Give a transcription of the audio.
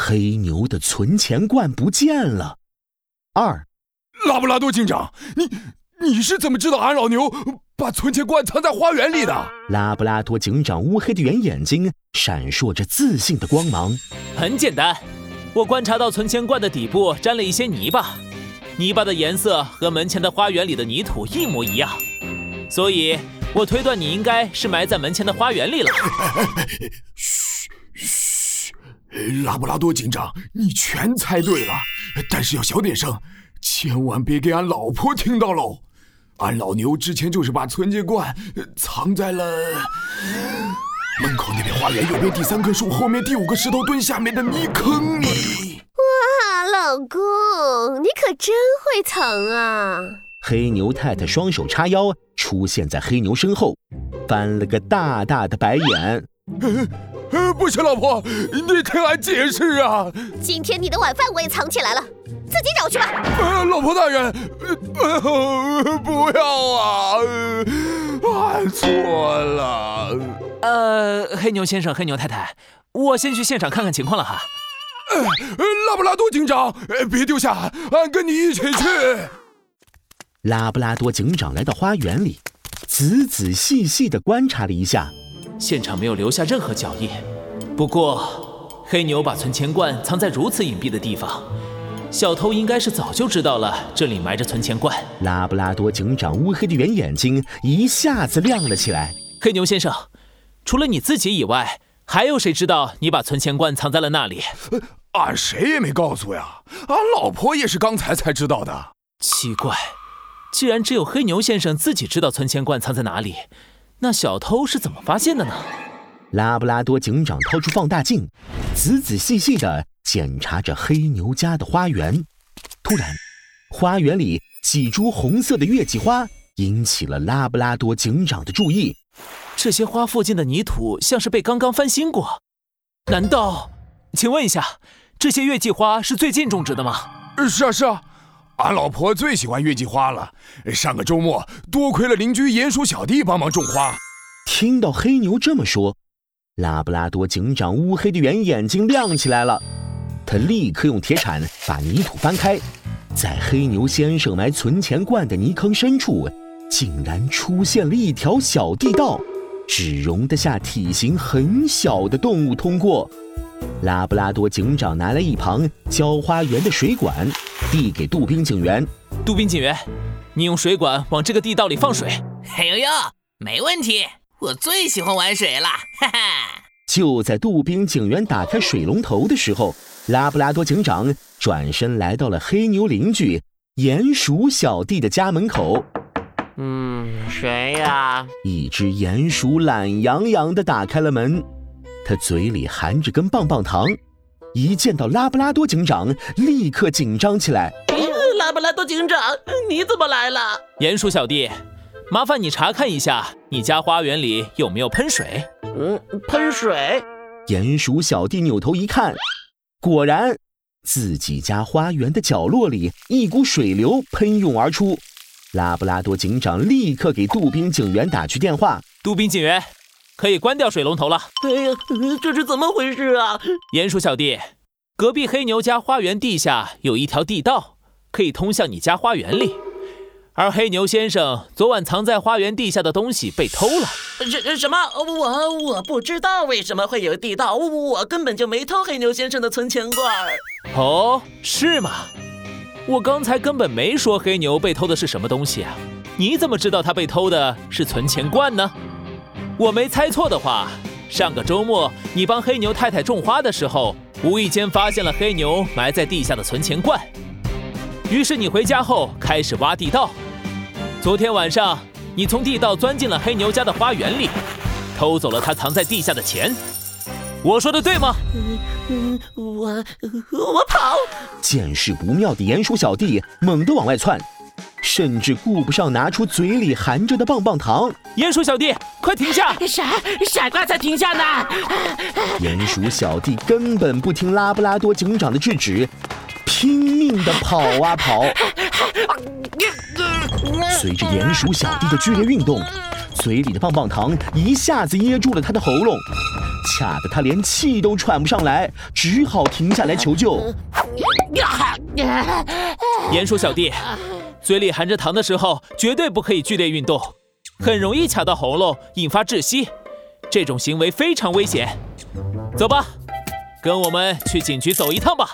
黑牛的存钱罐不见了。二，拉布拉多警长，你你是怎么知道俺老牛把存钱罐藏在花园里的？拉布拉多警长乌黑的圆眼睛闪烁着自信的光芒。很简单，我观察到存钱罐的底部沾了一些泥巴，泥巴的颜色和门前的花园里的泥土一模一样，所以我推断你应该是埋在门前的花园里了。拉布拉多警长，你全猜对了，但是要小点声，千万别给俺老婆听到喽。俺老牛之前就是把存钱罐藏在了门口那边花园右边第三棵树后面第五个石头墩下面的泥坑里。哇，老公，你可真会藏啊！黑牛太太双手叉腰，出现在黑牛身后，翻了个大大的白眼。呃，不行，老婆，你听俺解释啊！今天你的晚饭我也藏起来了，自己找去吧。呃，老婆大人，呃，不要啊！俺错了。呃，黑牛先生，黑牛太太，我先去现场看看情况了哈。呃，拉布拉多警长，别丢下俺，俺跟你一起去。拉布拉多警长来到花园里，仔仔细细地观察了一下。现场没有留下任何脚印，不过黑牛把存钱罐藏在如此隐蔽的地方，小偷应该是早就知道了这里埋着存钱罐。拉布拉多警长乌黑的圆眼睛一下子亮了起来。黑牛先生，除了你自己以外，还有谁知道你把存钱罐藏在了那里？俺谁也没告诉呀，俺老婆也是刚才才知道的。奇怪，既然只有黑牛先生自己知道存钱罐藏在哪里。那小偷是怎么发现的呢？拉布拉多警长掏出放大镜，仔仔细细地检查着黑牛家的花园。突然，花园里几株红色的月季花引起了拉布拉多警长的注意。这些花附近的泥土像是被刚刚翻新过。难道？请问一下，这些月季花是最近种植的吗？是啊，是啊。俺老婆最喜欢月季花了。上个周末，多亏了邻居鼹鼠小弟帮忙种花。听到黑牛这么说，拉布拉多警长乌黑的圆眼睛亮起来了。他立刻用铁铲把泥土翻开，在黑牛先生埋存钱罐的泥坑深处，竟然出现了一条小地道，只容得下体型很小的动物通过。拉布拉多警长拿来一旁浇花园的水管，递给杜宾警员。杜宾警员，你用水管往这个地道里放水。哎呦呦，没问题，我最喜欢玩水了，哈哈！就在杜宾警员打开水龙头的时候，拉布拉多警长转身来到了黑牛邻居鼹鼠小弟的家门口。嗯，谁呀？一只鼹鼠懒洋洋地打开了门。它嘴里含着根棒棒糖，一见到拉布拉多警长，立刻紧张起来。拉布拉多警长，你怎么来了？鼹鼠小弟，麻烦你查看一下你家花园里有没有喷水。嗯，喷水。鼹鼠小弟扭头一看，果然，自己家花园的角落里一股水流喷涌而出。拉布拉多警长立刻给杜宾警员打去电话。杜宾警员。可以关掉水龙头了。哎呀，这是怎么回事啊？鼹鼠小弟，隔壁黑牛家花园地下有一条地道，可以通向你家花园里。而黑牛先生昨晚藏在花园地下的东西被偷了。什什么？我我不知道为什么会有地道，我根本就没偷黑牛先生的存钱罐。哦，是吗？我刚才根本没说黑牛被偷的是什么东西啊！你怎么知道他被偷的是存钱罐呢？我没猜错的话，上个周末你帮黑牛太太种花的时候，无意间发现了黑牛埋在地下的存钱罐，于是你回家后开始挖地道。昨天晚上，你从地道钻进了黑牛家的花园里，偷走了他藏在地下的钱。我说的对吗？嗯，我我跑。见势不妙的鼹鼠小弟猛地往外窜。甚至顾不上拿出嘴里含着的棒棒糖。鼹鼠小弟，快停下！傻傻瓜才停下呢！鼹鼠小弟根本不听拉布拉多警长的制止，拼命地跑啊跑。随着鼹鼠小弟的剧烈运动，嘴里的棒棒糖一下子噎住了他的喉咙。卡得他连气都喘不上来，只好停下来求救。鼹鼠小弟，嘴里含着糖的时候绝对不可以剧烈运动，很容易卡到喉咙，引发窒息。这种行为非常危险。走吧，跟我们去警局走一趟吧。